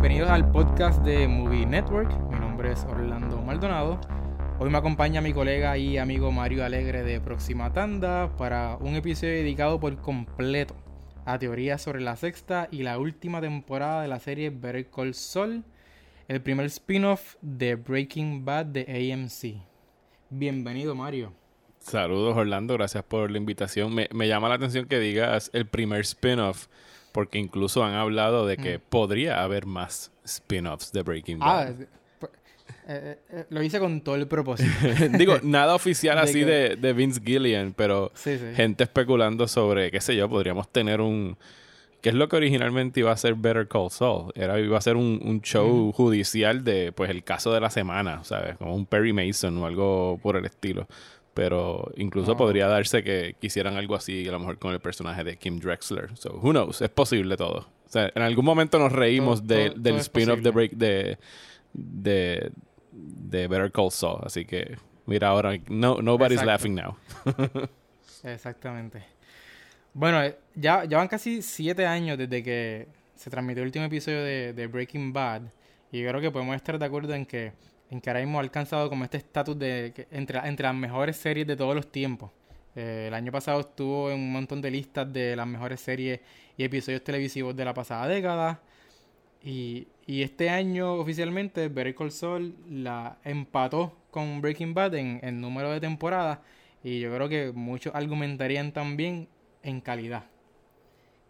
bienvenidos al podcast de Movie Network. Mi nombre es Orlando Maldonado. Hoy me acompaña mi colega y amigo Mario Alegre de Próxima Tanda para un episodio dedicado por completo a teorías sobre la sexta y la última temporada de la serie Better Call Saul, el primer spin-off de Breaking Bad de AMC. Bienvenido Mario. Saludos Orlando, gracias por la invitación. Me, me llama la atención que digas el primer spin-off porque incluso han hablado de que podría haber más spin-offs de Breaking Bad. Ah, eh, eh, lo hice con todo el propósito. Digo, nada oficial así de, de, Vince Gillian, pero gente especulando sobre, qué sé yo, podríamos tener un... ¿Qué es lo que originalmente iba a ser Better Call Saul? Era, iba a ser un, show judicial de, pues, el caso de la semana, ¿sabes? Como un Perry Mason o algo por el estilo. Pero incluso podría darse que quisieran algo así, a lo mejor con el personaje de Kim Drexler. So, who knows? Es posible todo. O sea, en algún momento nos reímos del spin-off de Break de, de, de Better Call Saul. Así que, mira ahora, no, nobody's laughing now. Exactamente. Bueno, eh, ya, ya van casi siete años desde que se transmitió el último episodio de, de Breaking Bad. Y creo que podemos estar de acuerdo en que en que ahora mismo ha alcanzado como este estatus de entre, entre las mejores series de todos los tiempos. Eh, el año pasado estuvo en un montón de listas de las mejores series y episodios televisivos de la pasada década. Y, y este año oficialmente Better Call la empató con Breaking Bad en, en número de temporadas. Y yo creo que muchos argumentarían también en calidad.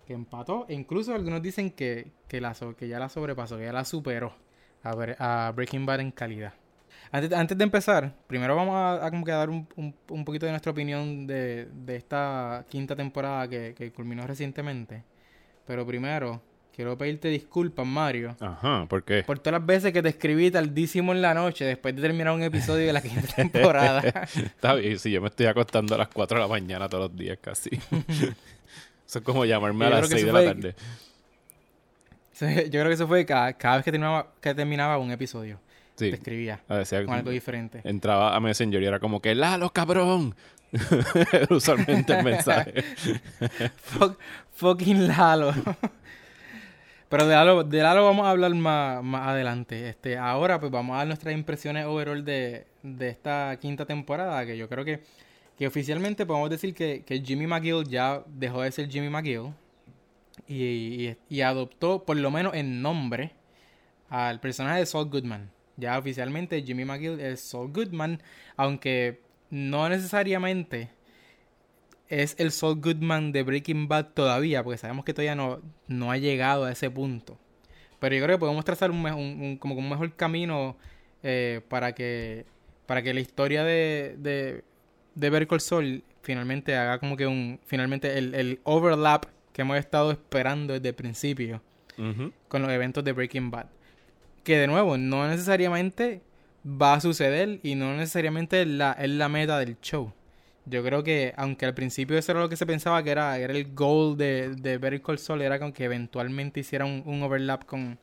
Que empató. E incluso algunos dicen que, que, la, que ya la sobrepasó, que ya la superó a, Breaking Bad en calidad. Antes, antes, de empezar, primero vamos a, como que dar un, un, poquito de nuestra opinión de, de esta quinta temporada que, que, culminó recientemente. Pero primero, quiero pedirte disculpas, Mario. Ajá, ¿por qué? Por todas las veces que te escribí tardísimo en la noche después de terminar un episodio de la quinta temporada. Está bien, sí, yo me estoy acostando a las 4 de la mañana todos los días casi. Eso es como llamarme a las 6 de la tarde. Yo creo que eso fue cada, cada vez que terminaba, que terminaba un episodio. Te escribía con algo diferente. Entraba a Messenger y era como que, Lalo, cabrón. Usualmente el mensaje. fucking Lalo. Pero de Lalo, de Lalo vamos a hablar más, más adelante. Este, ahora pues vamos a dar nuestras impresiones overall de, de esta quinta temporada, que yo creo que, que oficialmente podemos decir que, que Jimmy McGill ya dejó de ser Jimmy McGill y, adoptó, por lo menos en nombre, al personaje de Saul Goodman. Ya oficialmente Jimmy McGill es Saul Goodman, aunque no necesariamente es el Saul Goodman de Breaking Bad todavía, porque sabemos que todavía no, no ha llegado a ese punto. Pero yo creo que podemos trazar un, como un mejor camino eh, para que para que la historia de, de, de Better finalmente haga como que un finalmente el, el overlap que hemos estado esperando desde el principio con los eventos de Breaking Bad. Que de nuevo, no necesariamente va a suceder y no necesariamente es la, es la meta del show. Yo creo que, aunque al principio eso era lo que se pensaba que era, era el goal de, de Better Call Saul, era con que eventualmente hiciera un, overlap con,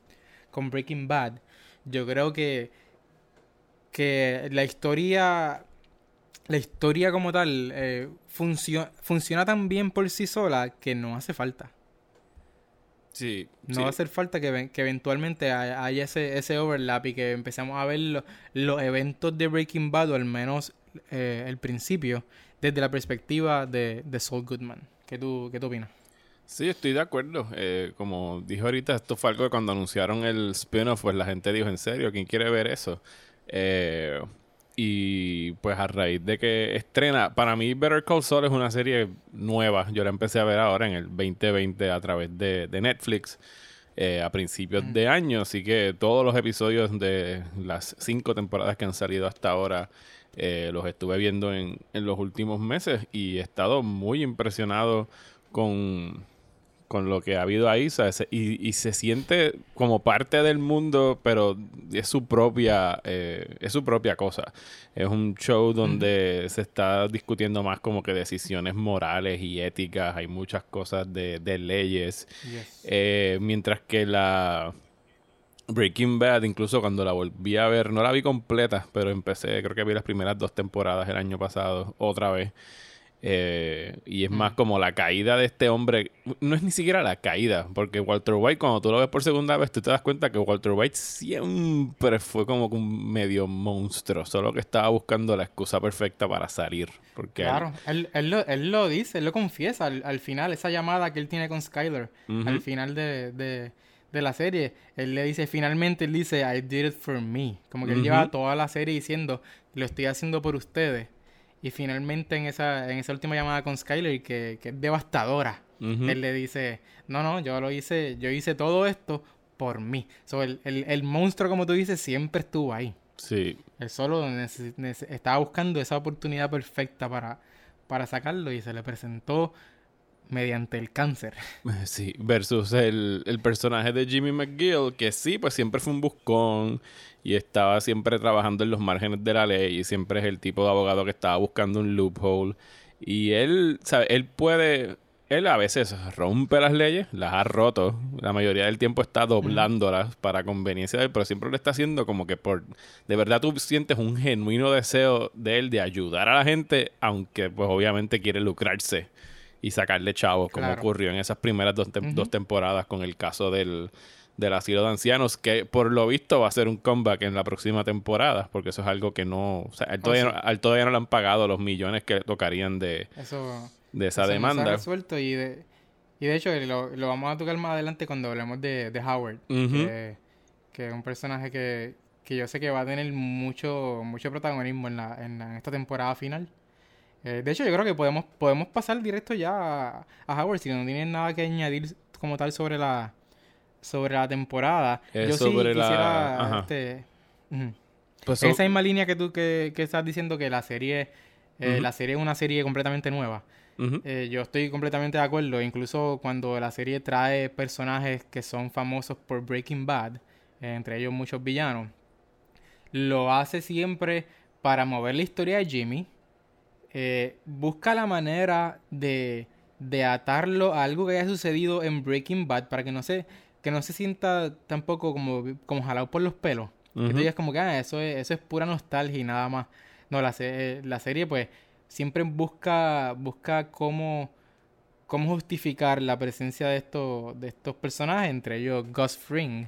con Breaking Bad. Yo creo que, que la historia la historia como tal eh, funciona tan bien por sí sola que no hace falta. Sí. No va a hacer falta que, que eventualmente haya, ese, ese overlap y que empecemos a ver los eventos de Breaking Bad, o al menos eh, el principio, desde la perspectiva de, de Saul Goodman. ¿Qué tú, qué tú opinas? Sí, estoy de acuerdo. Eh, como dije ahorita, esto fue algo que cuando anunciaron el spin-off, pues la gente dijo, ¿en serio? ¿Quién quiere ver eso? Eh, y pues a raíz de que estrena, para mí Better Call Saul es una serie nueva. Yo la empecé a ver ahora en el 2020 a través de, Netflix. Eh, a principios de año, así que todos los episodios de las cinco temporadas que han salido hasta ahora eh, los estuve viendo en, en los últimos meses y he estado muy impresionado con, con lo que ha habido ahí, Y, se siente como parte del mundo, pero es su propia, eh, es su propia cosa. Es un show donde se está discutiendo más como que decisiones morales y éticas, hay muchas cosas de, leyes, eh, mientras que la Breaking Bad, incluso cuando la volví a ver, no la vi completa, pero empecé, creo que vi las primeras dos temporadas el año pasado, otra vez. Eh, y es más como la caída de este hombre. No es ni siquiera la caída, porque Walter White, cuando tú lo ves por segunda vez, tú te das cuenta que Walter White siempre fue como un medio monstruo, solo que estaba buscando la excusa perfecta para salir. Porque claro, él, él, lo, él lo, dice, él lo confiesa al, final, esa llamada que él tiene con Skyler, al final de, de, de, la serie, él le dice, finalmente él dice, I did it for me. Como que él lleva toda la serie diciendo, lo estoy haciendo por ustedes. Y finalmente en esa, en esa última llamada con Skyler, que, que es devastadora, él le dice, no, no, yo lo hice, yo hice todo esto por mí. So, el, el, el monstruo, como tú dices, siempre estuvo ahí. Sí. Él solo estaba buscando esa oportunidad perfecta para, para sacarlo y se le presentó mediante el cáncer. Sí, versus el, el, personaje de Jimmy McGill, que sí, pues siempre fue un buscón y estaba siempre trabajando en los márgenes de la ley y siempre es el tipo de abogado que estaba buscando un loophole. Y él, ¿sabe? Él puede, él a veces rompe las leyes, las ha roto, la mayoría del tiempo está doblándolas para conveniencia de él, pero siempre lo está haciendo como que por, de verdad tú sientes un genuino deseo de él de ayudar a la gente, aunque pues obviamente quiere lucrarse y sacarle chavos, como ocurrió en esas primeras dos, dos temporadas con el caso del, del asilo de ancianos, que por lo visto va a ser un comeback en la próxima temporada, porque eso es algo que no, o sea, todavía, no, todavía no le han pagado los millones que tocarían de, de esa demanda. No resuelto y de, y de hecho lo, lo, vamos a tocar más adelante cuando hablemos de, de Howard, que, que, es un personaje que, que yo sé que va a tener mucho, mucho protagonismo en, la, en, esta temporada final. Eh, de hecho, yo creo que podemos, podemos pasar directo ya a, Howard si no tienen nada que añadir como tal sobre la, sobre la temporada. yo sí quisiera... Este, pues esa misma línea que tú que, que estás diciendo que la serie, eh, la serie es una serie completamente nueva. Eh, yo estoy completamente de acuerdo. Incluso cuando la serie trae personajes que son famosos por Breaking Bad, eh, entre ellos muchos villanos, lo hace siempre para mover la historia de Jimmy. Busca la manera de, de atarlo a algo que haya sucedido en Breaking Bad para que no se que no se sienta tampoco como, como jalado por los pelos. Que tú digas como que ah, eso, es, eso es pura nostalgia y nada más. No, la, la serie pues siempre busca, busca cómo, cómo justificar la presencia de estos, de estos personajes, entre ellos Gus Fring,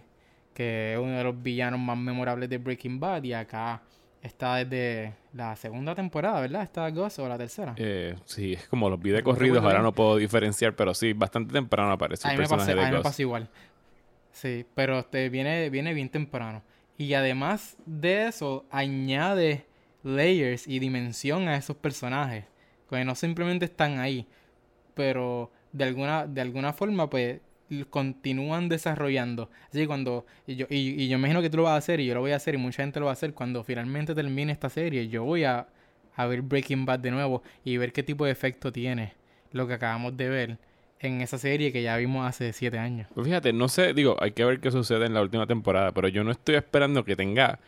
que es uno de los villanos más memorables de Breaking Bad, y acá está desde la segunda temporada, ¿verdad? ¿Está Gus o la tercera? Eh, sí, es como los vi de corridos, ahora no puedo diferenciar, pero sí, bastante temprano aparece el personaje de A mí me pasa igual. Sí, pero este viene, viene bien temprano. Y además de eso, añade layers y dimensión a esos personajes. Que no simplemente están ahí. Pero de alguna, de alguna forma, pues, continúan desarrollando. Así que cuando. Y yo, y, yo imagino que tú lo vas a hacer, y yo lo voy a hacer, y mucha gente lo va a hacer. Cuando finalmente termine esta serie, yo voy a, a ver Breaking Bad de nuevo y ver qué tipo de efecto tiene lo que acabamos de ver en esa serie que ya vimos hace siete años. Pues fíjate, no sé, digo, hay que ver qué sucede en la última temporada, pero yo no estoy esperando que tenga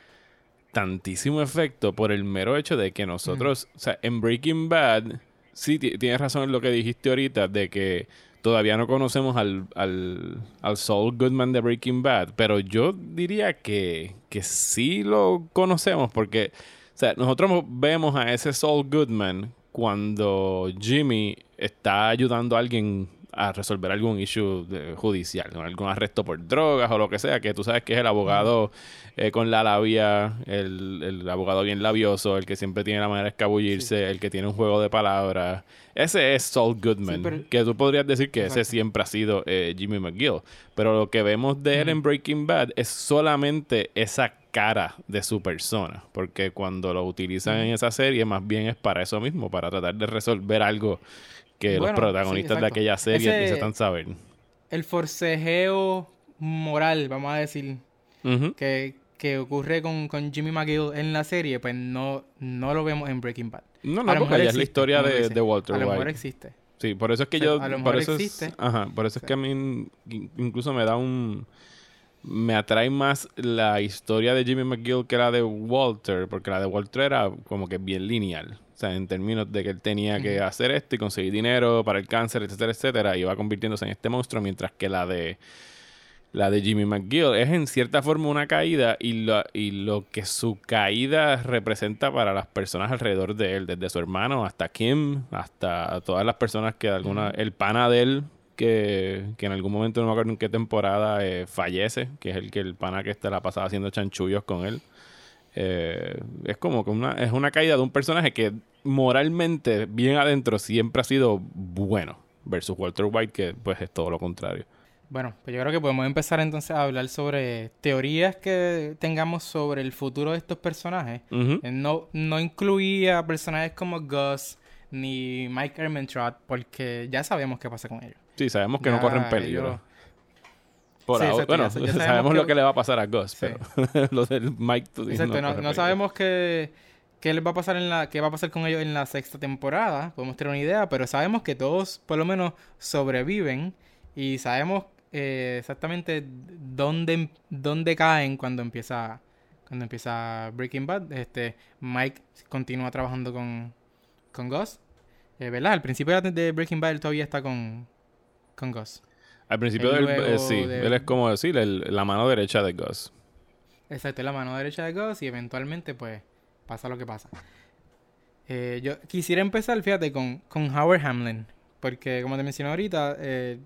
tantísimo efecto por el mero hecho de que nosotros, o sea, en Breaking Bad, sí, tienes razón en lo que dijiste ahorita, de que todavía no conocemos al, al, al Saul Goodman de Breaking Bad, pero yo diría que, que sí lo conocemos porque, o sea, nosotros vemos a ese Saul Goodman cuando Jimmy está ayudando a alguien a resolver algún issue judicial, algún arresto por drogas o lo que sea, que tú sabes que es el abogado eh, con la labia, el, el, abogado bien labioso, el que siempre tiene la manera de escabullirse, el que tiene un juego de palabras. Ese es Saul Goodman, que tú podrías decir que ese siempre ha sido eh, Jimmy McGill. Pero lo que vemos de él en Breaking Bad es solamente esa cara de su persona, porque cuando lo utilizan en esa serie más bien es para eso mismo, para tratar de resolver algo que los protagonistas de aquella serie necesitan saber. El forcejeo moral, vamos a decir, que, que, ocurre con, con, Jimmy McGill en la serie, pues no, no lo vemos en Breaking Bad. No, no, porque es la historia de, de, Walter White. A lo mejor existe. Sí, por eso es que yo... A lo mejor existe. ajá, por eso es que a mí incluso me da un... Me atrae más la historia de Jimmy McGill que la de Walter, porque la de Walter era como que bien lineal sea, en términos de que él tenía que hacer esto y conseguir dinero para el cáncer, etcétera, etcétera, y va convirtiéndose en este monstruo, mientras que la de la de Jimmy McGill, es en cierta forma una caída y lo, y lo que su caída representa para las personas alrededor de él, desde su hermano hasta Kim, hasta todas las personas que alguna, el pana de él, que, en algún momento no me acuerdo en qué temporada eh, fallece, que es el que el pana que está la pasada haciendo chanchullos con él. Eh, es como que una, es una caída de un personaje que moralmente, bien adentro, siempre ha sido bueno. Versus Walter White, que pues es todo lo contrario. Bueno, pues yo creo que podemos empezar entonces a hablar sobre teorías que tengamos sobre el futuro de estos personajes. Eh, no, no incluía personajes como Gus ni Mike Ermentrout porque ya sabemos qué pasa con ellos. Sí, sabemos que no corren peligro. Por ahora, bueno, sabemos, lo que le va a pasar a Gus, pero lo del Mike tú. Exacto, no, sabemos qué, qué les va a pasar en la, qué va a pasar con ellos en la sexta temporada. Podemos tener una idea, pero sabemos que todos por lo menos sobreviven y sabemos eh, exactamente dónde, dónde caen cuando empieza cuando empieza Breaking Bad. Este Mike continúa trabajando con con Gus, eh, ¿verdad? Al principio de Breaking Bad él todavía está con con Gus. Al principio del, eh, sí, él es como decir la mano derecha de Gus. Exacto, la mano derecha de Gus y eventualmente pues pasa lo que pasa. Eh, yo quisiera empezar, fíjate, con, con Howard Hamlin, porque como te mencioné ahorita, eh,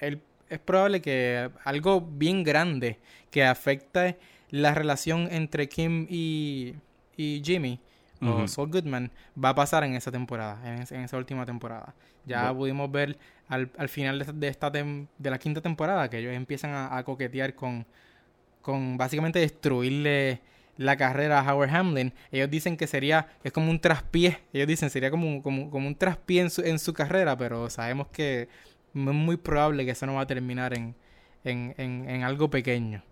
él, es probable que algo bien grande que afecte la relación entre Kim y, y Jimmy o Saul Goodman va a pasar en esa temporada, en, esa última temporada. Ya pudimos ver al, al final de, esta de la quinta temporada que ellos empiezan a, coquetear con, con básicamente destruirle la carrera a Howard Hamlin. Ellos dicen que sería, es como un traspié, ellos dicen sería como, como, como un traspié en su, en su carrera, pero sabemos que es muy probable que eso no va a terminar en, en, en, en algo pequeño.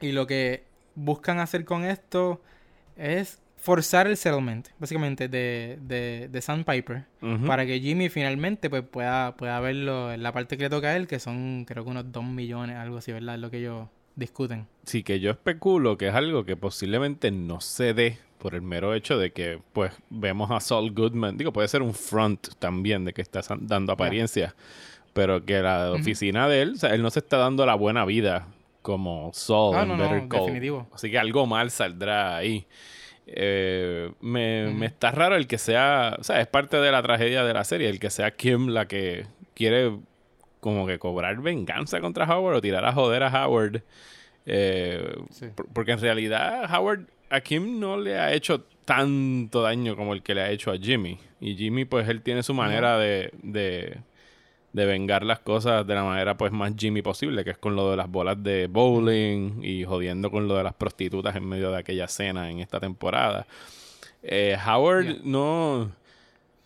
Y lo que buscan hacer con esto es forzar el settlement, básicamente, de, de, de Sandpiper, para que Jimmy finalmente pues, pueda, pueda verlo en la parte que le toca a él, que son creo que unos 2 millones, algo así, ¿verdad? Es lo que ellos discuten. Sí, que yo especulo que es algo que posiblemente no se dé por el mero hecho de que, pues, vemos a Saul Goodman, digo, puede ser un front también de que está dando apariencia, pero que la oficina de él, o sea, él no se está dando la buena vida como Saul ah, en Better Definitivo. Así que algo mal saldrá ahí. Eh, me, está raro el que sea, o sea, es parte de la tragedia de la serie, el que sea Kim la que quiere como que cobrar venganza contra Howard o tirar a joder a Howard. Eh, porque en realidad Howard a Kim no le ha hecho tanto daño como el que le ha hecho a Jimmy. Y Jimmy pues él tiene su manera de de vengar las cosas de la manera pues más Jimmy posible, que es con lo de las bolas de bowling y jodiendo con lo de las prostitutas en medio de aquella cena en esta temporada. Eh, Howard no... O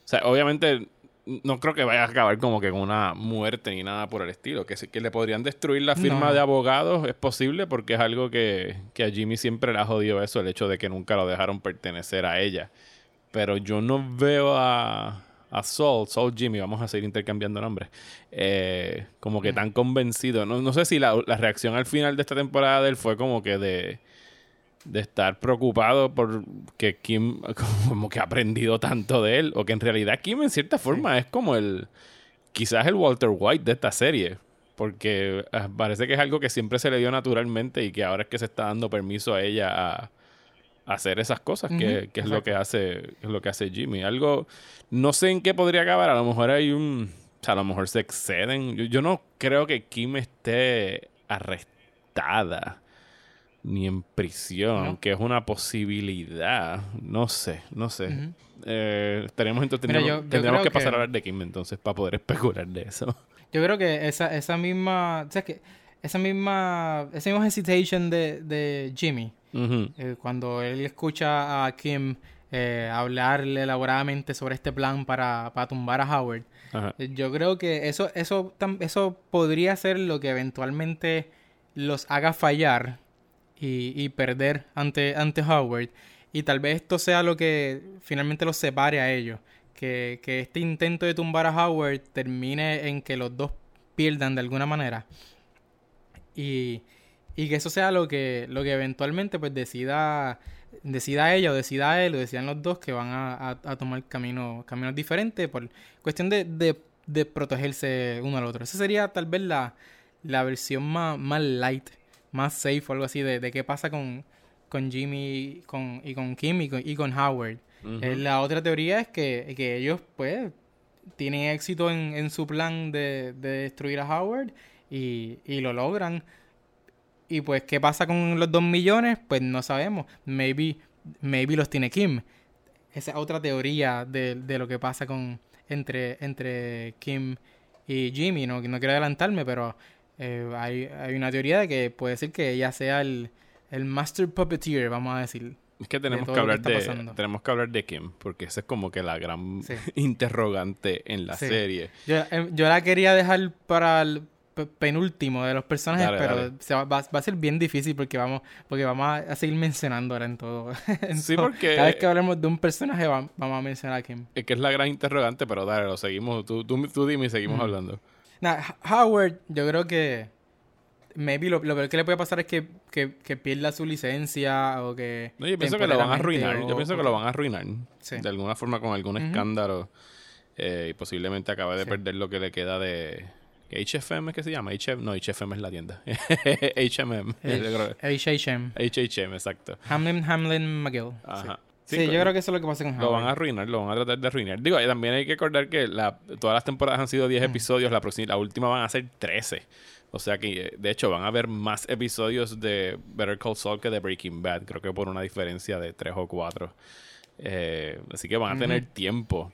sea, obviamente no creo que vaya a acabar como que con una muerte ni nada por el estilo. Que, que le podrían destruir la firma de abogados es posible porque es algo que, que a Jimmy siempre le ha jodido eso, el hecho de que nunca lo dejaron pertenecer a ella. Pero yo no veo a, a Saul, Saul Jimmy, vamos a seguir intercambiando nombres, eh, como que tan convencido. No, no sé si la, reacción al final de esta temporada de él fue como que de, de estar preocupado por que Kim como que ha aprendido tanto de él, o que en realidad Kim en cierta forma es como el, quizás el Walter White de esta serie. Porque ah, parece que es algo que siempre se le dio naturalmente y que ahora es que se está dando permiso a ella a, hacer esas cosas, que, es lo que hace, es lo que hace Jimmy. Algo, no sé en qué podría acabar, a lo mejor hay un, o sea, a lo mejor se exceden. Yo, no creo que Kim esté arrestada ni en prisión, que es una posibilidad. No sé, no sé. Eh, tenemos entonces tendríamos, que pasar a hablar de Kim entonces para poder especular de eso. Yo creo que esa, esa misma, o sea, que esa misma, esa misma hesitation de, de Jimmy eh, cuando él escucha a Kim eh, hablarle elaboradamente sobre este plan para, tumbar a Howard, eh, yo creo que eso, eso, eso podría ser lo que eventualmente los haga fallar y, perder ante, ante Howard. Y tal vez esto sea lo que finalmente los separe a ellos. Que, que este intento de tumbar a Howard termine en que los dos pierdan de alguna manera. Y, y que eso sea lo que, lo que eventualmente pues decida, decida ella o decida él o decidan los dos que van a, tomar camino, caminos diferentes por cuestión de, de, protegerse uno al otro. Esa sería tal vez la, la versión más, más light, más safe o algo así de, de qué pasa con, con Jimmy con, y con Kim y con, y con Howard. Eh, la otra teoría es que, que ellos, pues, tienen éxito en, en su plan de, de destruir a Howard y, y lo logran. Y pues, ¿qué pasa con los dos millones? Pues no sabemos. Maybe, maybe los tiene Kim. Esa es otra teoría de, de lo que pasa con entre, entre Kim y Jimmy. No, no quiero adelantarme, pero eh, hay, hay una teoría de que puede ser que ella sea el, el Master Puppeteer, vamos a decir. Es que tenemos que hablar de tenemos que hablar de Kim porque esa es como que la gran Sí. interrogante en la Sí. serie. Yo, em, yo la quería dejar para el penúltimo de los personajes, Dale, pero dale. se va, va- va a ser bien difícil porque vamos, porque vamos a, a seguir mencionando ahora en todo. en Sí, todo. porque- Cada vez que hablemos de un personaje va- vamos a mencionar a Kim. Es que es la gran interrogante, pero dale, lo seguimos. Tú, tú, tú dime y seguimos hablando. Nah, Howard, yo creo que maybe lo, lo peor que le puede pasar es que, que, que pierda su licencia o que... No, yo pienso que lo van a arruinar. Yo pienso que lo van a arruinar. Sí. De alguna forma con algún escándalo. eh, y posiblemente acabe de Sí. perder lo que le queda de... HFM es que se llama? HF, no, HFM es la tienda. HMM. Eh, H.H.M. HHM, exacto. Hamlin, Hamlin McGill. Sí. Ajá. Sí, Sí, yo creo que eso es lo que pasa con Howard. Lo van a arruinar, lo van a tratar de arruinar. Digo, y también hay que recordar que la, todas las temporadas han sido 10 Mm. episodios, la, próxima, la última van a ser 13. O sea que, eh, de hecho, van a haber más episodios de Better Call Saul que de Breaking Bad. Creo que por una diferencia de 3 o 4. así que van a tener tiempo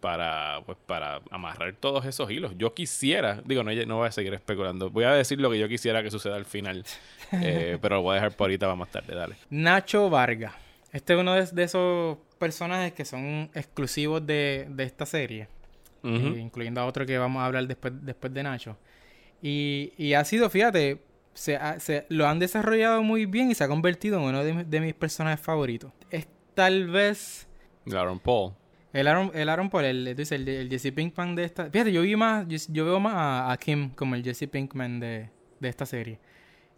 para, pues, para amarrar todos esos hilos. Yo quisiera, digo, no, no voy a seguir especulando. Voy a decir lo que yo quisiera que suceda al final. eh, pero lo voy a dejar por ahorita para más tarde, dale. Nacho Vargas. Este es uno de, de esos personajes que son exclusivos de, de esta serie. Eh, incluyendo a otro que vamos a hablar después, después de Nacho. Y, y ha sido, fíjate, se, ha- se- lo han desarrollado muy bien y se ha convertido en uno de mis personajes favoritos. Es tal vez Aaron Paul. El Aaron, el Aaron Paul, el, dices, el, el Jesse Pinkman de esta... Fíjate, yo vi más, yo, yo veo más a, a Kim como el Jesse Pinkman de, de esta serie.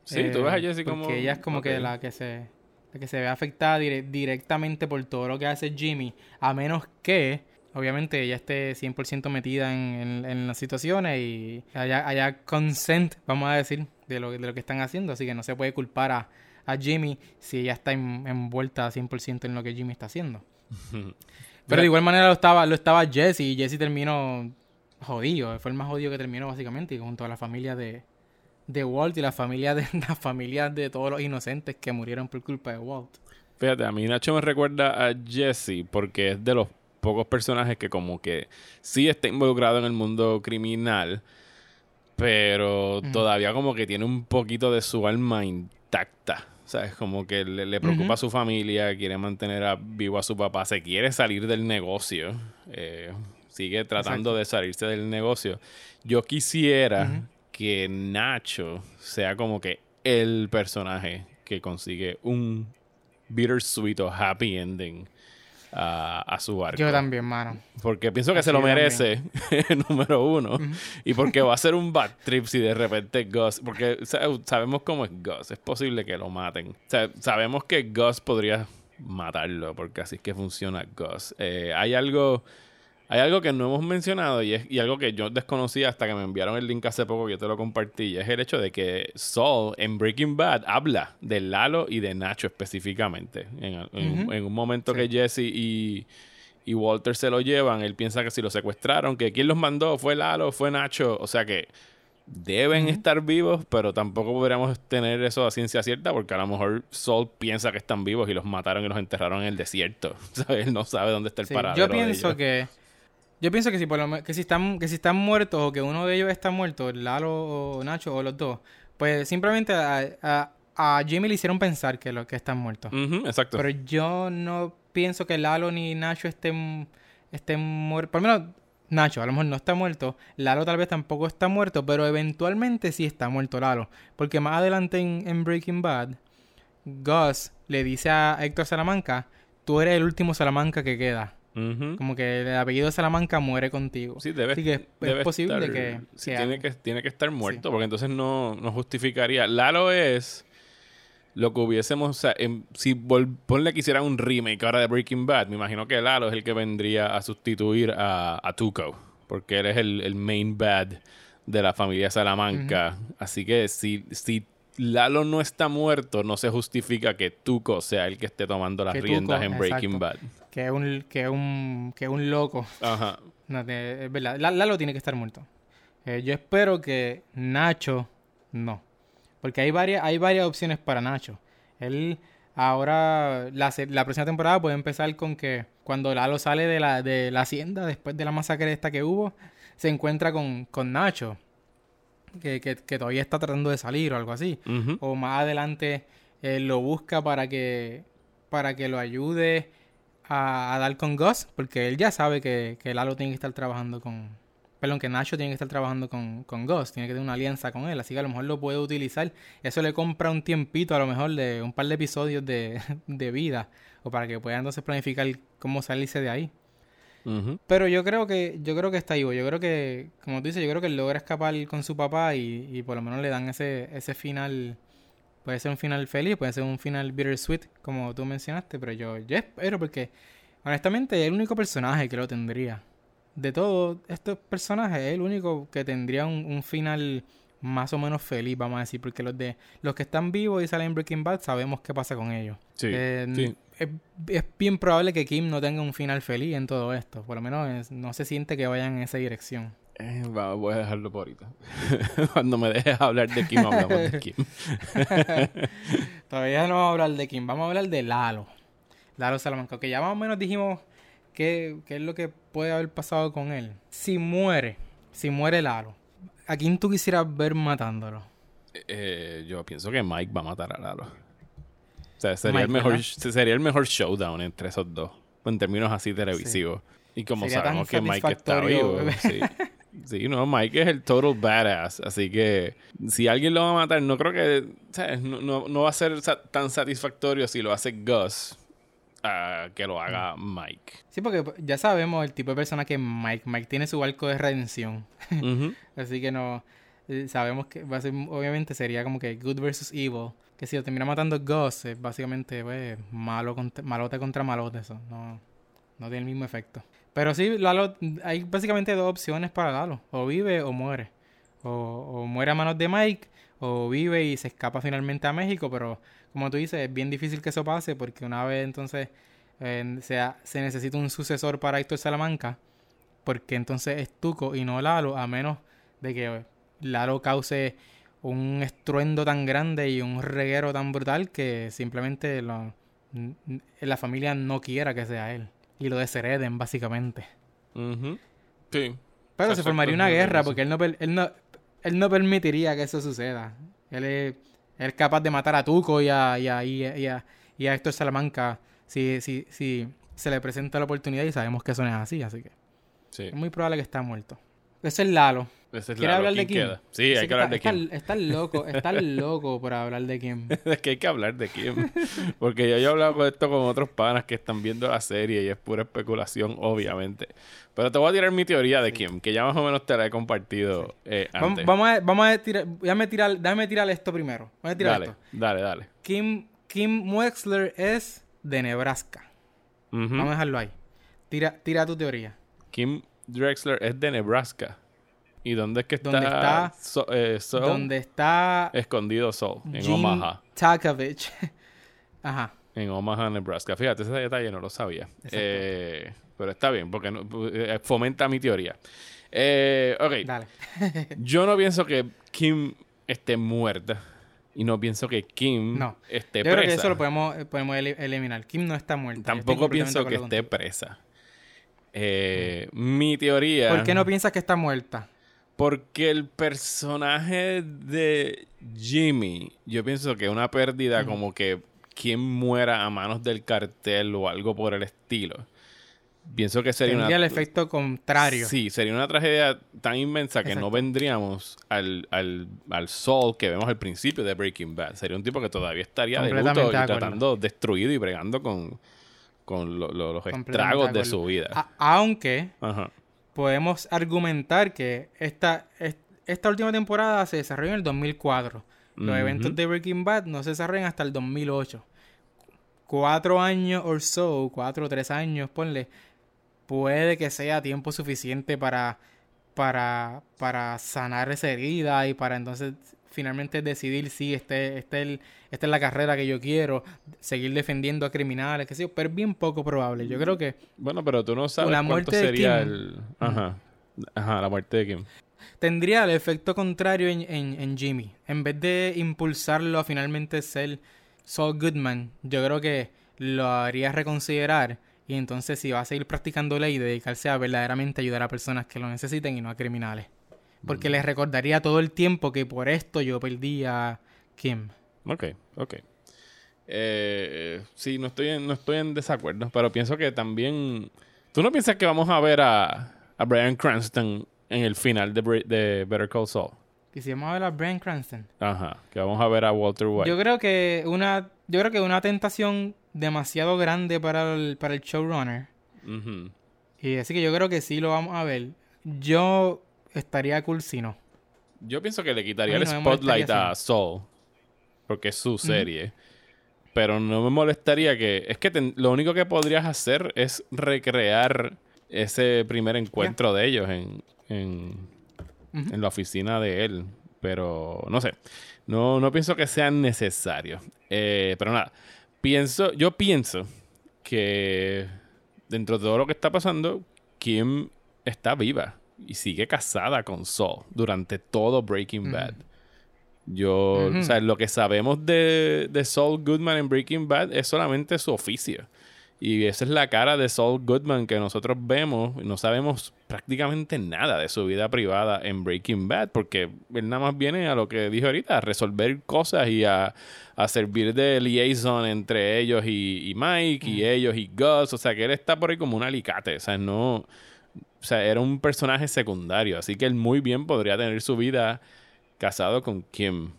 Sí, tú ves a Jessie como... Porque ella es como que ok. la que se la que se ve afectada dire- directamente por todo lo que hace Jimmy, a menos que obviamente ella esté 100% metida en, en, en las situaciones y haya, haya consent, vamos a decir, de lo, de lo que están haciendo, así que no se puede culpar a, a Jimmy si ella está en- envuelta 100% en lo que Jimmy está haciendo. Pero de igual manera lo estaba, lo estaba Jesse y Jesse terminó jodido. Fue el más jodido que terminó básicamente y junto a la familia de, de Walt y la familia de la familia de todos los inocentes que murieron por culpa de Walt. Fíjate, a mí Nacho me recuerda a Jesse porque es de los pocos personajes que como que sí está involucrado en el mundo criminal, pero todavía como que tiene un poquito de su alma intacta. ¿Sabes? Como que le, le preocupa a su familia, quiere mantener a- vivo a su papá, se quiere salir del negocio, eh, sigue tratando Exacto. de salirse del negocio. Yo quisiera que Nacho sea como que el personaje que consigue un bittersweet o happy ending a, a su arco. Yo también, mano. Porque pienso que Así se lo merece, número uno. Y porque va a ser un bad trip si de repente Gus... Porque sa- sabemos cómo es Gus. Es posible que lo maten. O sea, sabemos que Gus podría matarlo, porque así es que funciona Gus. Eh, hay algo... Hay algo que no hemos mencionado y, es, y algo que yo desconocía hasta que me enviaron el link hace poco que yo te lo compartí. Y es el hecho de que Saul en Breaking Bad habla de Lalo y de Nacho específicamente. En, en- Ujú. en un momento Sí. que Jesse y, y Walter se lo llevan, él piensa que si lo secuestraron, que quién los mandó, fue Lalo, fue Nacho. O sea que deben estar vivos, pero tampoco podríamos tener eso a ciencia cierta porque a lo mejor Saul piensa que están vivos y los mataron y los enterraron en el desierto. ¿Sabes? Él no sabe dónde está el Sí, paradero yo de pienso ellos. que yo pienso que si por lo que si están que si están muertos o que uno de ellos está muerto, Lalo o Nacho o los dos, pues simplemente a, a- a Jimmy le hicieron pensar que lo que están muertos. Exacto. Pero yo no pienso que Lalo ni Nacho estén, estén muertos. Por lo menos Nacho, a lo mejor no está muerto. Lalo tal vez tampoco está muerto, pero eventualmente sí está muerto Lalo. Porque más adelante en, en Breaking Bad, Gus le dice a Héctor Salamanca, tú eres el último Salamanca que queda. Como que el apellido Salamanca muere contigo. Sí, debe, Así que es, posible estar- que... sí, tiene, que, tiene que estar muerto, porque entonces no, no justificaría. Lalo es lo que hubiésemos. O sea, em- si vol- ponle que hicieran un remake ahora de Breaking Bad, me imagino que Lalo es el que vendría a sustituir a, a Tuco, porque él es el, el main bad de la familia Salamanca. Así que si, si Lalo no está muerto, no se justifica que Tuco sea el que esté tomando las riendas en Breaking Bad. Que es un, que un, que un loco. Ajá. es verdad. Lalo tiene que estar muerto. Eh, yo espero que Nacho no. Porque hay varias, hay varias opciones para Nacho. Él ahora, la, la próxima temporada puede empezar con que cuando Lalo sale de la, de la hacienda, después de la masacre esta que hubo, se encuentra con, con Nacho. Que, que, todavía está tratando de salir o algo así. O más adelante eh, lo busca para que, para que lo ayude a, dar con Gus, porque él ya sabe que, que Lalo tiene que estar trabajando con, perdón, que Nacho tiene que estar trabajando con, con Ghost, tiene que tener una alianza con él, así que a lo mejor lo puede utilizar. Eso le compra un tiempito, a lo mejor, de un par de episodios de, de vida, o para que pueda entonces planificar cómo salirse de ahí. Pero yo creo que yo creo que está vivo. Yo creo que, como tú dices, yo creo que él logra escapar con su papá y, y por lo menos le dan ese, ese final. Puede ser un final feliz, puede ser un final bittersweet, como tú mencionaste, pero yo, yo espero porque, honestamente, es el único personaje que lo tendría de todos estos personajes, es el único que tendría un, final más o menos feliz, vamos a decir, porque los de los que están vivos y salen Breaking Bad sabemos qué pasa con ellos. Sí, eh, Es, bien probable que Kim no tenga un final feliz en todo esto, por lo menos no se siente que vayan en esa dirección. Eh, voy a dejarlo por ahorita. Cuando me dejes hablar de Kim, hablamos de Kim. Todavía no vamos a hablar de Kim, vamos a hablar de Lalo. Lalo Salamanca, que ya más o menos dijimos ¿Qué, es lo que puede haber pasado con él? Si muere, si muere Lalo, ¿a quién tú quisieras ver matándolo? Eh, yo pienso que Mike va a matar a Lalo. O sea, sería, el mejor, sería el mejor showdown entre esos dos. En términos así televisivos. Y como sabemos que Mike está vivo. Sí. Sí, no, Mike es el total badass. Así que si alguien lo va a matar, no creo que. No, no, va a ser tan satisfactorio si lo hace Gus que lo haga Mike. Sí, porque ya sabemos el tipo de persona que Mike. Mike tiene su arco de redención. Así que no. Eh, sabemos que va a ser, obviamente sería como que good versus evil. Que si lo termina matando Gus, es básicamente pues, malo malote contra malote. Eso no, no tiene el mismo efecto. Pero sí, Lalo, hay básicamente dos opciones para Lalo: o vive o muere. O, muere a manos de Mike, o vive y se escapa finalmente a México, pero como tú dices, es bien difícil que eso pase porque una vez entonces eh, se necesita un sucesor para Héctor Salamanca, porque entonces es Tuco y no Lalo, a menos de que Lalo cause un estruendo tan grande y un reguero tan brutal que simplemente la familia no quiera que sea él y lo deshereden básicamente. Sí. Pero se formaría una guerra porque él no, él no, él no permitiría que eso suceda. Él es es capaz de matar a Tuco y a, y a, y a, y a Héctor Salamanca si, si, si se le presenta la oportunidad y sabemos que eso no es así, así que es muy probable que está muerto. Ese es Lalo. Ese es Lalo. hablar de Kim? Sí, hay que, hablar de Kim. Está, loco, está loco por hablar de Kim. es que hay que hablar de Kim. Porque yo, he hablado con esto con otros panas que están viendo la serie y es pura especulación, obviamente. Pero te voy a tirar mi teoría de Kim, que ya más o menos te la he compartido eh, antes. Vamos, a, vamos a tirar, déjame tirar, déjame tirar esto primero. Vamos a tirar dale, esto. dale, dale. Kim, Kim Wexler es de Nebraska. Vamos a dejarlo ahí. Tira, tira tu teoría. Kim Drexler es de Nebraska. ¿Y dónde es que está? ¿Dónde está? Eh, ¿Dónde está? Escondido Soul, en Omaha. Takovich. Ajá. En Omaha, Nebraska. Fíjate, ese detalle no lo sabía. Eh, pero está bien, porque eh, fomenta mi teoría. Eh, ok. Dale. Yo no pienso que Kim esté muerta. Y no pienso que Kim esté presa. Yo creo que eso lo podemos, podemos eliminar. Kim no está muerta. Tampoco pienso que esté presa. Eh, mi teoría. ¿Por qué no piensas que está muerta? Porque el personaje de Jimmy, yo pienso que una pérdida como que quien muera a manos del cartel o algo por el estilo. Pienso que sería Tendría el efecto contrario. Sí, sería una tragedia tan inmensa que no vendríamos al, al, al sol que vemos al principio de Breaking Bad. Sería un tipo que todavía estaría de luto y tratando, destruido y bregando con, con los estragos de su vida. aunque podemos argumentar que esta, esta última temporada se desarrolló en el 2004. Los eventos de Breaking Bad no se desarrollan hasta el 2008. Cuatro años o so, cuatro o tres años, ponle, puede que sea tiempo suficiente para para, para sanar esa herida y para entonces finalmente decidir si este, este esta es la carrera que yo quiero, seguir defendiendo a criminales, qué sé yo, pero es bien poco probable. Yo creo que... Bueno, pero tú no sabes la cuánto sería el... Ajá. Ajá, la muerte de Kim. Tendría el efecto contrario en, en, Jimmy. En vez de impulsarlo a finalmente ser Saul Goodman, yo creo que lo haría reconsiderar y entonces si va a seguir practicando ley y dedicarse a verdaderamente ayudar a personas que lo necesiten y no a criminales. Porque mm. les recordaría todo el tiempo que por esto yo perdí a Kim. Ok, ok. Eh, sí, no estoy, en, no estoy en desacuerdo, pero pienso que también... ¿Tú no piensas que vamos a ver a, a Brian Cranston en el final de, de Better Call Saul? Que si vamos a ver a Brian Cranston. Ajá, que vamos a ver a Walter White. Yo creo que una, yo creo que una tentación demasiado grande para el, para el showrunner. Y así que yo creo que sí lo vamos a ver. Yo estaría cool si no. Yo pienso que le quitaría el spotlight a Saul. Porque es su serie. Pero no me molestaría que. Es que lo único que podrías hacer es recrear ese primer encuentro de ellos en, en, en, la oficina de él. Pero no sé. No, no pienso que sea necesario. Eh, pero nada pienso, yo pienso que dentro de todo lo que está pasando, Kim está viva y sigue casada con Saul durante todo Breaking Bad. Yo, o sea, lo que sabemos de, de Saul Goodman en Breaking Bad es solamente su oficio. Y esa es la cara de Saul Goodman que nosotros vemos. Y no sabemos prácticamente nada de su vida privada en Breaking Bad, porque él nada más viene a lo que dijo ahorita, a resolver cosas y a, servir de liaison entre ellos y, Mike, y ellos y Gus. O sea, que él está por ahí como un alicate. O sea, no. O sea, era un personaje secundario. Así que él muy bien podría tener su vida casado con Kim.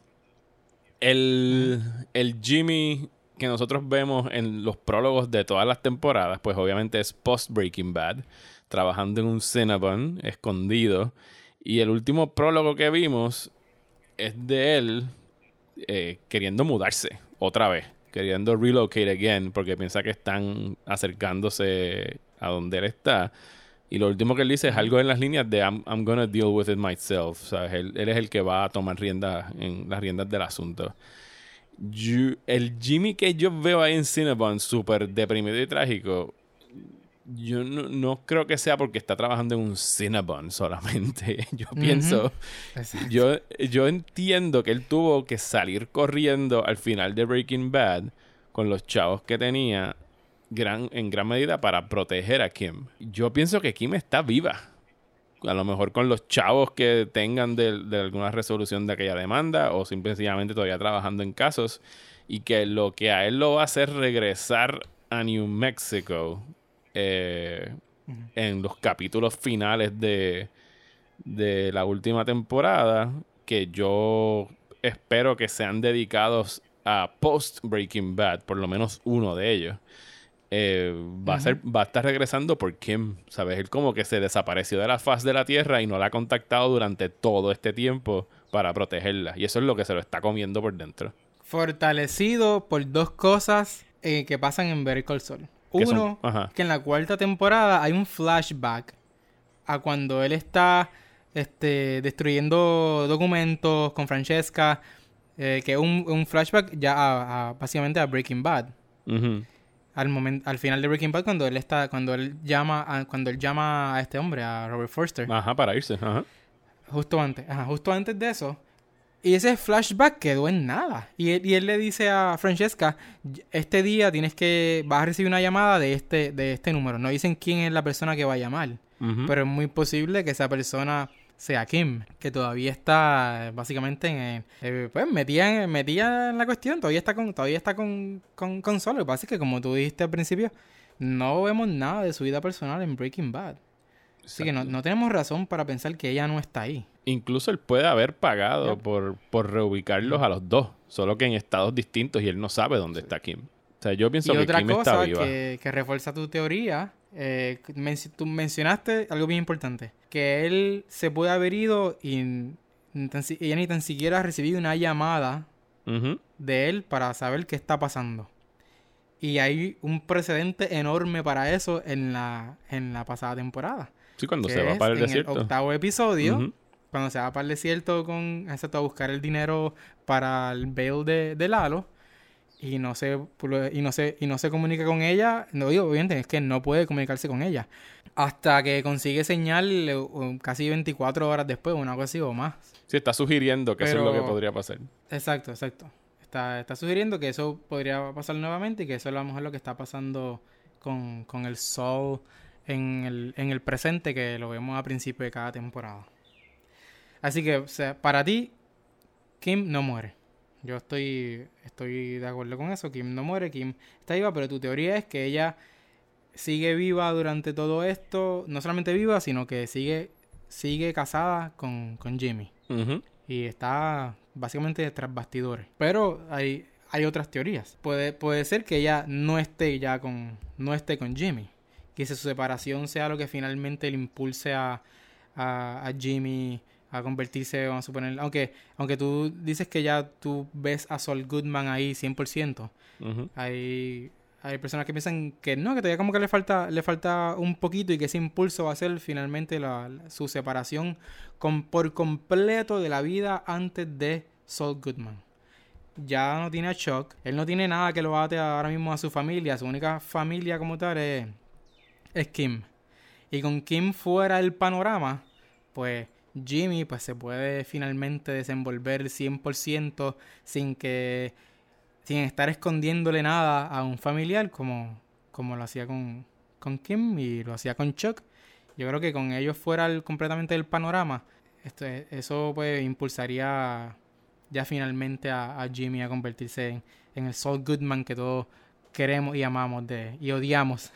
El, el Jimmy que nosotros vemos en los prólogos de todas las temporadas, pues obviamente es post Breaking Bad, trabajando en un Cinnabon escondido. Y el último prólogo que vimos es de él eh, queriendo mudarse otra vez, queriendo relocate again, porque piensa que están acercándose a donde él está. Y lo último que él dice es algo en las líneas de I'm, I'm gonna deal with it myself. Sea, él, él, es el que va a tomar riendas en las riendas del asunto el Jimmy que yo veo ahí en Cinnabon, súper deprimido y trágico, yo no, creo que sea porque está trabajando en un Cinnabon solamente. Yo pienso, yo, yo entiendo que él tuvo que salir corriendo al final de Breaking Bad con los chavos que tenía en gran medida para proteger a Kim. Yo pienso que Kim está viva a lo mejor con los chavos que tengan de, alguna resolución de aquella demanda o simplemente todavía trabajando en casos y que lo que a él lo va a hacer regresar a New Mexico eh, en los capítulos finales de, de la última temporada que yo espero que sean dedicados a post Breaking Bad, por lo menos uno de ellos. Eh, va, a ser, va a estar regresando por Kim, ¿sabes? Él como que se desapareció de la faz de la Tierra y no la ha contactado durante todo este tiempo para protegerla. Y eso es lo que se lo está comiendo por dentro. Fortalecido por dos cosas eh, que pasan en Better Call Saul. Uno, que en la cuarta temporada hay un flashback a cuando él está este, destruyendo documentos con Francesca, eh, que es un, flashback ya básicamente a Breaking Bad al momento al final de Breaking Bad cuando él está cuando él llama a, cuando él llama a este hombre a Robert Forster. Ajá para irse ajá. Justo antes ajá justo antes de eso. Y ese flashback quedó en nada. Y él, y él le dice a Francesca este día tienes que vas a recibir una llamada de este de este número no dicen quién es la persona que va a llamar pero es muy posible que esa persona sea Kim, que todavía está básicamente en, eh, pues metía, metía en la cuestión, todavía está con, todavía está con, con, con Solo. Lo que pasa es que como tú dijiste al principio, no vemos nada de su vida personal en Breaking Bad. Así que no, tenemos razón para pensar que ella no está ahí. Incluso él puede haber pagado por, por reubicarlos a los dos, solo que en estados distintos y él no sabe dónde está Kim. O sea, yo pienso que Kim está viva. Que, que refuerza tu teoría eh, tú mencionaste algo bien importante, que él se puede haber ido y ella ni tan siquiera ha recibido una llamada de él para saber qué está pasando. Y hay un precedente enorme para eso en la, en la pasada temporada. Sí, cuando se va para el desierto. En el octavo episodio, cuando se va para el desierto con, exacto, a buscar el dinero para el bail de, de Lalo y no se y no se y no se comunica con ella no digo obviamente es que no puede comunicarse con ella. Hasta que consigue señal eh, casi 24 horas después una cosa así o más. Sí está sugiriendo que eso es lo que podría pasar. Exacto exacto. Está, está sugiriendo que eso podría pasar nuevamente y que eso es a lo mejor lo que está pasando con, con el sol en el, en el presente que lo vemos a principio de cada temporada. Así que o sea, para ti Kim no muere yo estoy, estoy de acuerdo con eso. Kim no muere, Kim está viva, pero tu teoría es que ella sigue viva durante todo esto. No solamente viva, sino que sigue, sigue casada con, con Jimmy. Y está básicamente tras bastidores. Pero hay, hay otras teorías. Puede, puede ser que ella no esté ya con, no esté con Jimmy. Que su separación sea lo que finalmente le impulse a, a, a Jimmy a convertirse, vamos a suponer, aunque, aunque tú dices que ya tú ves a Sol Goodman ahí 100%, hay, hay personas que piensan que no, que todavía como que le falta, le falta un poquito y que ese impulso va a ser finalmente la, su separación con, por completo de la vida antes de Sol Goodman. Ya no tiene a Chuck, él no tiene nada que lo ate ahora mismo a su familia, su única familia como tal es, es Kim. Y con Kim fuera del panorama, pues Jimmy pues se puede finalmente desenvolver 100% sin que sin estar escondiéndole nada a un familiar como, como lo hacía con, con Kim y lo hacía con Chuck. Yo creo que con ellos fuera completamente del panorama, esto, eso pues impulsaría ya finalmente a, Jimmy a convertirse en, en, el Saul Goodman que todos queremos y amamos de, y odiamos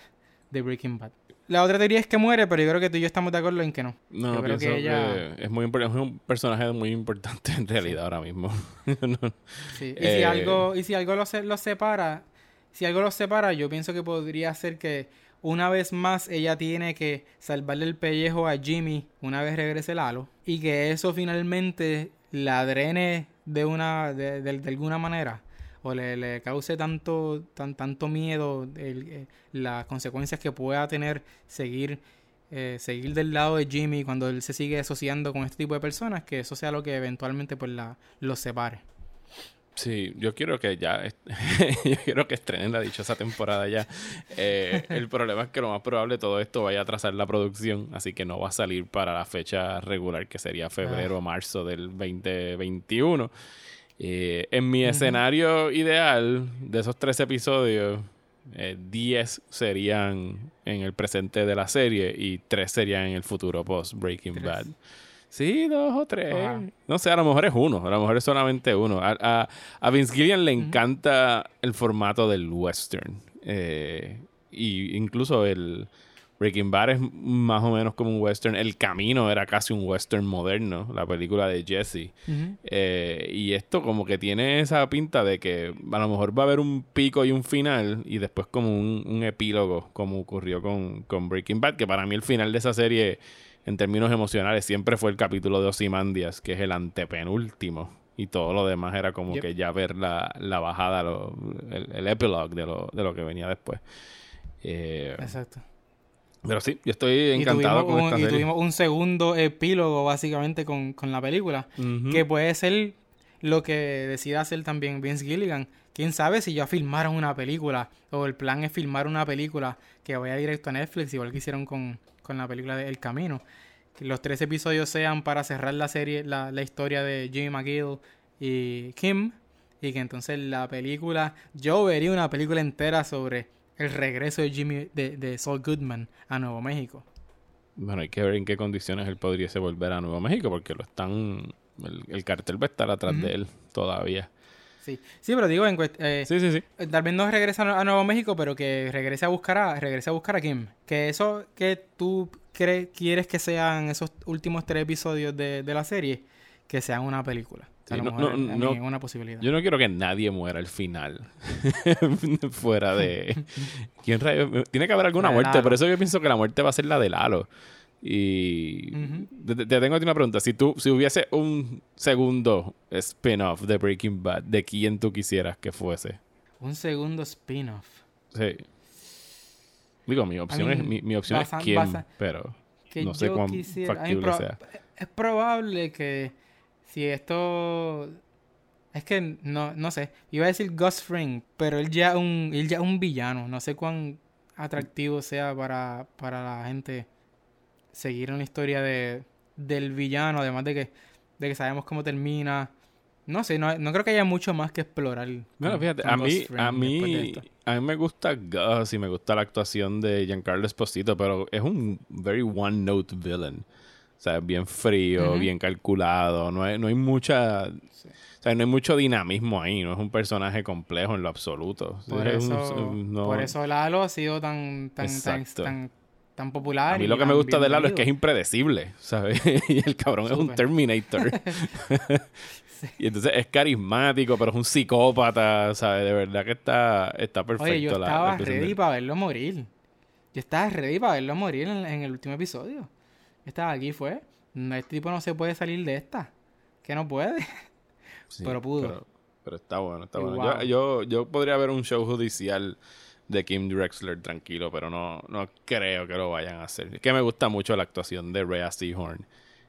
de Breaking Bad. La otra teoría es que muere, pero yo creo que tú y yo estamos de acuerdo en que no. No, creo que, ella... es muy es un personaje muy importante en realidad ahora mismo. sí. Y si eh, algo, y si algo lo, lo separa, si algo lo separa, yo pienso que podría ser que una vez más ella tiene que salvarle el pellejo a Jimmy una vez regrese Lalo y que eso finalmente la drene de una de, de alguna manera o le, le cause tanto, tan, tanto miedo eh, las consecuencias que pueda tener seguir, eh, seguir del lado de Jimmy cuando él se sigue asociando con este tipo de personas, que eso sea lo que eventualmente pues la, los separe. Sí, yo quiero que ya, yo quiero que estrenen la dichosa temporada ya. Eh, el problema es que lo más probable todo esto vaya a atrasar la producción, así que no va a salir para la fecha regular que sería febrero o ah. marzo del 2021. Eh, en mi escenario ideal, de esos tres episodios, 10 eh, serían en el presente de la serie y 3 serían en el futuro post Breaking Bad. Sí, dos o tres. No sé, a lo mejor es uno, a lo mejor es solamente uno. A, a, Vince Gillian le encanta el formato del western. Eh, y incluso el, Breaking Bad es más o menos como un western. El Camino era casi un western moderno, la película de Jesse. Eh, y esto como que tiene esa pinta de que a lo mejor va a haber un pico y un final y después como un, epílogo, como ocurrió con, Breaking Bad, que para mí el final de esa serie, en términos emocionales, siempre fue el capítulo de Ozymandias, que es el antepenúltimo. Y todo lo demás era como que ya ver la, bajada, el, el epilogue de lo, de lo que venía después. Eh, Exacto. Pero sí, yo estoy encantado con esta Y tuvimos un segundo epílogo, básicamente, con, la película. Que puede ser lo que decida hacer también Vince Gilligan. Quién sabe si ya filmaron una película. O el plan es filmar una película que vaya directo a Netflix, igual que hicieron con, la película de El Camino. Que los tres episodios sean para cerrar la serie, la, la historia de Jimmy McGill y Kim. Y que entonces la película. Yo vería una película entera sobre el regreso de Jimmy de, de Saul Goodman a Nuevo México. Bueno, hay que ver en qué condiciones él podría volver a Nuevo México, porque lo están. El, cartel va a estar atrás de él todavía. Sí, sí, pero digo, en eh, sí, sí, sí. Eh, tal vez no regresa a Nuevo México, pero que regrese a buscar a, regrese a buscar a Kim. Que eso que tú crees, quieres que sean esos últimos tres episodios de, de la serie, que sean una película no, no, una posibilidad. Yo no quiero que nadie muera al final. Fuera de. ¿Quién Tiene que haber alguna muerte. Por eso yo pienso que la muerte va a ser la de Lalo. Y te, tengo una pregunta. Si tú, si hubiese un segundo spin-off de Breaking Bad, ¿de quién tú quisieras que fuese? Un segundo spin-off. Sí. Digo, mi opción I es, mi, mi opción basa- es quién, pero que no sé cuán quisiera- factible sea. Es probable que si esto es que no, no sé, iba a decir Gus Fring, pero él ya es un él ya un villano, no sé cuán atractivo sea para, para la gente seguir una historia de del villano, además de que de que sabemos cómo termina. No sé, no, no creo que haya mucho más que explorar. Bueno, con- fíjate, con a mí, a de mí, a mí me gusta Gus y me gusta la actuación de Giancarlo Esposito, pero es un very one note villain. Sea, bien frío, bien calculado, no hay, no hay mucha, Sí. o sea, no hay mucho dinamismo ahí, no es un personaje complejo en lo absoluto. Por Es un- eso, no- por eso Lalo ha sido tan, tan, tan, tan, tan popular. a mí lo que me gusta de Lalo es que es impredecible, ¿sabes? y el cabrón es un. Terminator. Y entonces es carismático, pero es un psicópata, ¿sabes? De verdad que está, está perfecto. Oye, yo la- la estaba ready para verlo morir. Yo estaba ready para verlo morir en, en el último episodio. Estaba aquí, fue. Este tipo no se puede salir de esta. Que no puede. Sí, pero pudo. Pero, pero está bueno, está Y bueno. wow. Yo, yo, yo podría ver un show judicial de Kim Drexler tranquilo, pero no, no creo que lo vayan a hacer. Es que me gusta mucho la actuación de Rhea Seahorn,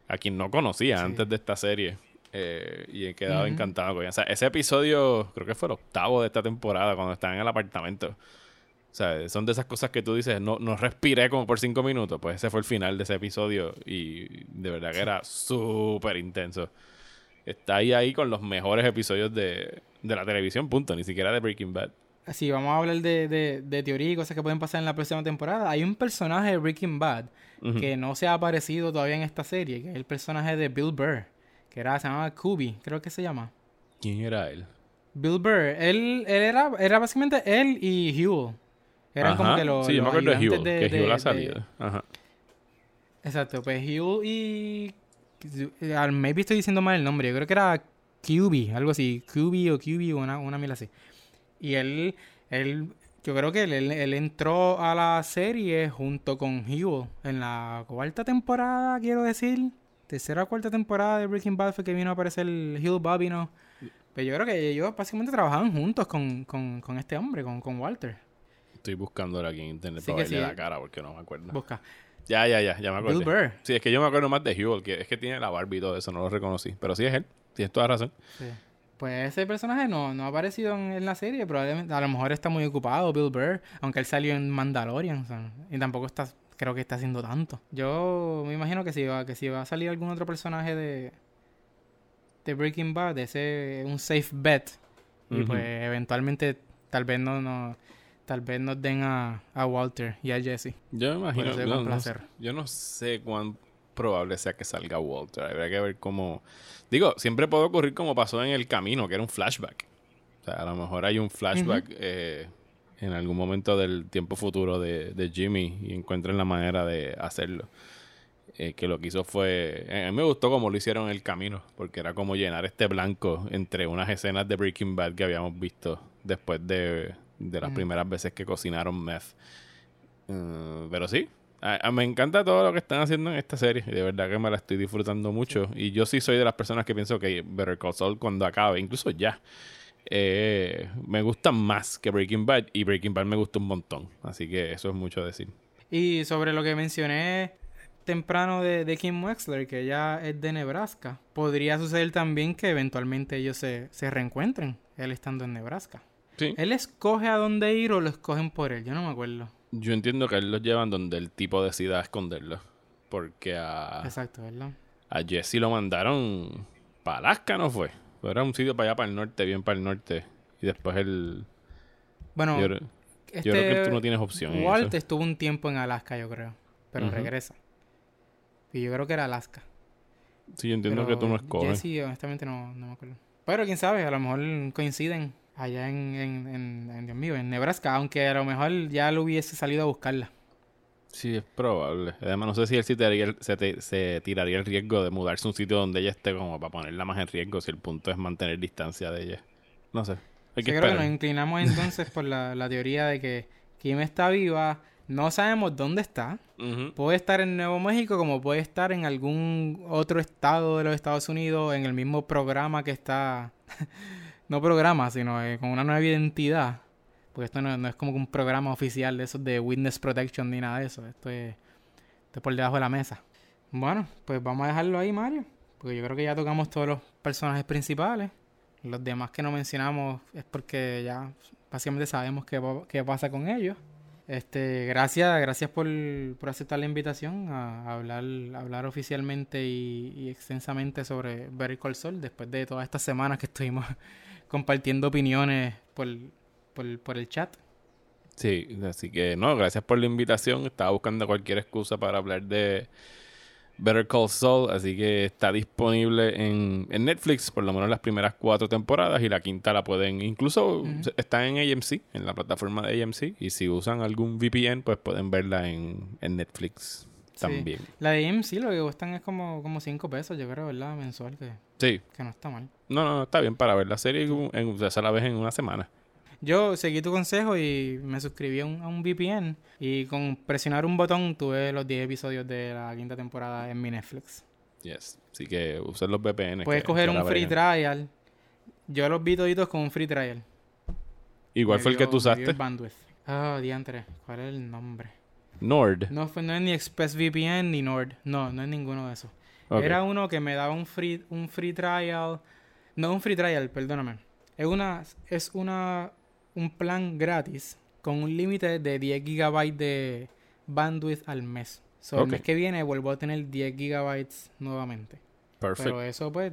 a quien no conocía Sí. antes de esta serie. eh, y he quedado encantado con ella. O sea, ese episodio, creo que fue el octavo de esta temporada, cuando están en el apartamento. O sea, son de esas cosas que tú dices, no, no respiré como por cinco minutos. Pues ese fue el final de ese episodio y de verdad que era súper intenso. Está ahí ahí con los mejores episodios de, de la televisión, punto. Ni siquiera de Breaking Bad. Si vamos a hablar de, de, de teoría y cosas que pueden pasar en la próxima temporada, hay un personaje de Breaking Bad que no se ha aparecido todavía en esta serie, que es el personaje de Bill Burr, que era, se llamaba Kubi, creo que se llama. ¿Quién era él? Bill Burr, él, él era, era básicamente él y Huel. Eran como Ajá. que los. Sí, yo me acuerdo de Huel, de- que de- Huel ha de- salido. Ajá. Exacto, pues Huel y. al- Maybe estoy diciendo mal el nombre, yo creo que era QB, algo así. QB o QB o una, una mil así. Y él, él, yo creo que él, él- él entró a la serie junto con Huel en la cuarta temporada, quiero decir. Tercera o cuarta temporada de Breaking Bad fue que vino a aparecer el Huel Bobino. Pero yo creo que ellos básicamente trabajaban juntos con, con, con este hombre, con, con Walter. Estoy buscando ahora aquí en internet Sí para verle sí. la cara porque no me acuerdo. Busca. Ya, ya, ya, ya me acuerdo. Bill Burr. Sí, es que yo me acuerdo más de Huel, que es que tiene la Barbie y todo eso, no lo reconocí. Pero sí es él, tienes toda razón. Sí. Pues ese personaje no, no ha aparecido en, en la serie, probablemente, a lo mejor está muy ocupado, Bill Burr, aunque él salió en Mandalorian, o sea, y tampoco está, creo que está haciendo tanto. Yo me imagino que si va, que si va a salir algún otro personaje de, de Breaking Bad, ese es un safe bet, y pues eventualmente tal vez no, no tal vez nos den a, a Walter y a Jesse. Yo me imagino, no, no yo no sé cuán probable sea que salga Walter. Habría que ver cómo... Digo, siempre puede ocurrir como pasó en El Camino, que era un flashback. O sea, a lo mejor hay un flashback eh, en algún momento del tiempo futuro de, de Jimmy y encuentren la manera de hacerlo. Eh, que lo que hizo fue... A mí me gustó como lo hicieron en El Camino, porque era como llenar este blanco entre unas escenas de Breaking Bad que habíamos visto después de, de las primeras veces que cocinaron meth. Eh, pero sí, a- a- me encanta todo lo que están haciendo en esta serie. De verdad que me la estoy disfrutando mucho. Y yo sí soy de las personas que pienso que Better Call Saul cuando acabe, incluso ya, eh, me gusta más que Breaking Bad. Y Breaking Bad me gusta un montón. Así que eso es mucho decir. Y sobre lo que mencioné temprano de, de Kim Wexler, que ella es de Nebraska, podría suceder también que eventualmente ellos se, se reencuentren, él estando en Nebraska. Sí. ¿Él escoge a dónde ir o lo escogen por él? Yo no me acuerdo. Yo entiendo que él los llevan donde el tipo decida esconderlo. Porque a, Exacto, ¿verdad? a Jesse lo mandaron para Alaska, ¿no fue? Era un sitio para allá, para el norte, bien para el norte. Y después él... Bueno, yo, creo- este, yo creo que tú no tienes opción Walt estuvo un tiempo en Alaska, yo creo, pero regresa. Y yo creo que era Alaska. Sí, yo entiendo Pero que tú no escoges. Jesse, honestamente, no, no me acuerdo. Pero quién sabe, a lo mejor coinciden allá en, en, en, en, Dios mío, en Nebraska, aunque a lo mejor ya lo hubiese salido a buscarla. Sí, es probable. Además, no sé si él sí tiraría el- se, te- se tiraría el riesgo de mudarse a un sitio donde ella esté como para ponerla más en riesgo si el punto es mantener distancia de ella. No sé. Hay que Yo creo que nos inclinamos entonces por la, la teoría de que Kim está viva, no sabemos dónde está. Puede estar en Nuevo México como puede estar en algún otro estado de los Estados Unidos, en el mismo programa que está, no programa, sino eh, con una nueva identidad. Porque esto no, es como un programa oficial de esos de Witness Protection ni nada de eso. Esto es, esto es por debajo de la mesa. Bueno, pues vamos a dejarlo ahí, Mario. Porque yo creo que ya tocamos todos los personajes principales. Los demás que no mencionamos es porque ya básicamente sabemos qué, qué pasa con ellos. Este, gracias, gracias por, por aceptar la invitación a, hablar, hablar oficialmente y, extensamente sobre Better Call Saul después de todas estas semanas que estuvimos compartiendo opiniones por, por, por el chat. Sí, así que no, gracias por la invitación. Estaba buscando cualquier excusa para hablar de Better Call Saul, así que está disponible en, Netflix, por lo menos las primeras cuatro temporadas y la quinta la pueden, incluso está en AMC, en la plataforma de AMC, y si usan algún VPN, pues pueden verla en, Netflix también. La de AMC lo que cuestan es como, como cinco pesos, yo creo, ¿verdad? Mensual, que, sí. que no está mal. No, no, está bien para ver la serie, en, o sea, la vez en una semana. Yo seguí tu consejo y me suscribí a un, VPN y con presionar un botón tuve los 10 episodios de la quinta temporada en mi Netflix. Yes, así que usen los VPN. Puedes coger un free trial. Yo los vi toditos con un free trial. ¿Igual fue el que tú usaste? bandwidth. Ah, diantre. ¿Cuál es el nombre? Nord. No, fue, no es ni ExpressVPN ni Nord. No, no es ninguno de esos. Era uno que me daba un free, un free trial. No, un free trial, perdóname. Es una, es una un plan gratis con un límite de 10 gigabytes de bandwidth al mes. So, El mes que viene vuelvo a tener 10 gigabytes nuevamente. Perfecto. Pero eso pues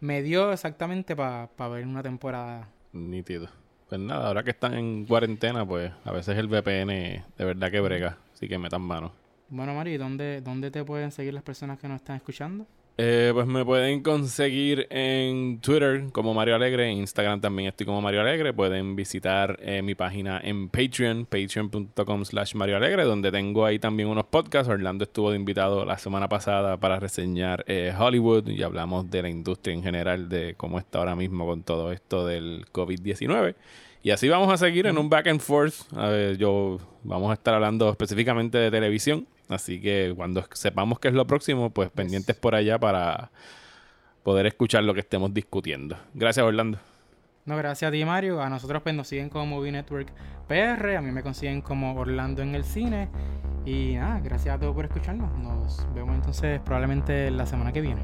me dio exactamente para ver una temporada. Nítido. Pues nada, ahora que están en cuarentena, pues a veces el VPN de verdad que brega. Así que metan mano. Bueno, Mari, ¿dónde, ¿dónde te pueden seguir las personas que nos están escuchando? Eh, pues me pueden conseguir en Twitter como Mario Alegre, en Instagram también estoy como Mario Alegre. Pueden visitar eh, mi página en Patreon, patreon.com slash Mario Alegre, donde tengo ahí también unos podcasts. Orlando estuvo de invitado la semana pasada para reseñar eh, Hollywood y hablamos de la industria en general, de cómo está ahora mismo con todo esto del COVID-19. Y así vamos a seguir en un back and forth. A ver, yo vamos a estar hablando específicamente de televisión Así que cuando sepamos qué es lo próximo, pues pendientes por allá para poder escuchar lo que estemos discutiendo. Gracias, Orlando. No, gracias a ti, Mario. A nosotros pues nos siguen como Movie Network PR. A mí me consiguen como Orlando en el cine. Y nada, gracias a todos por escucharnos. Nos vemos entonces probablemente la semana que viene.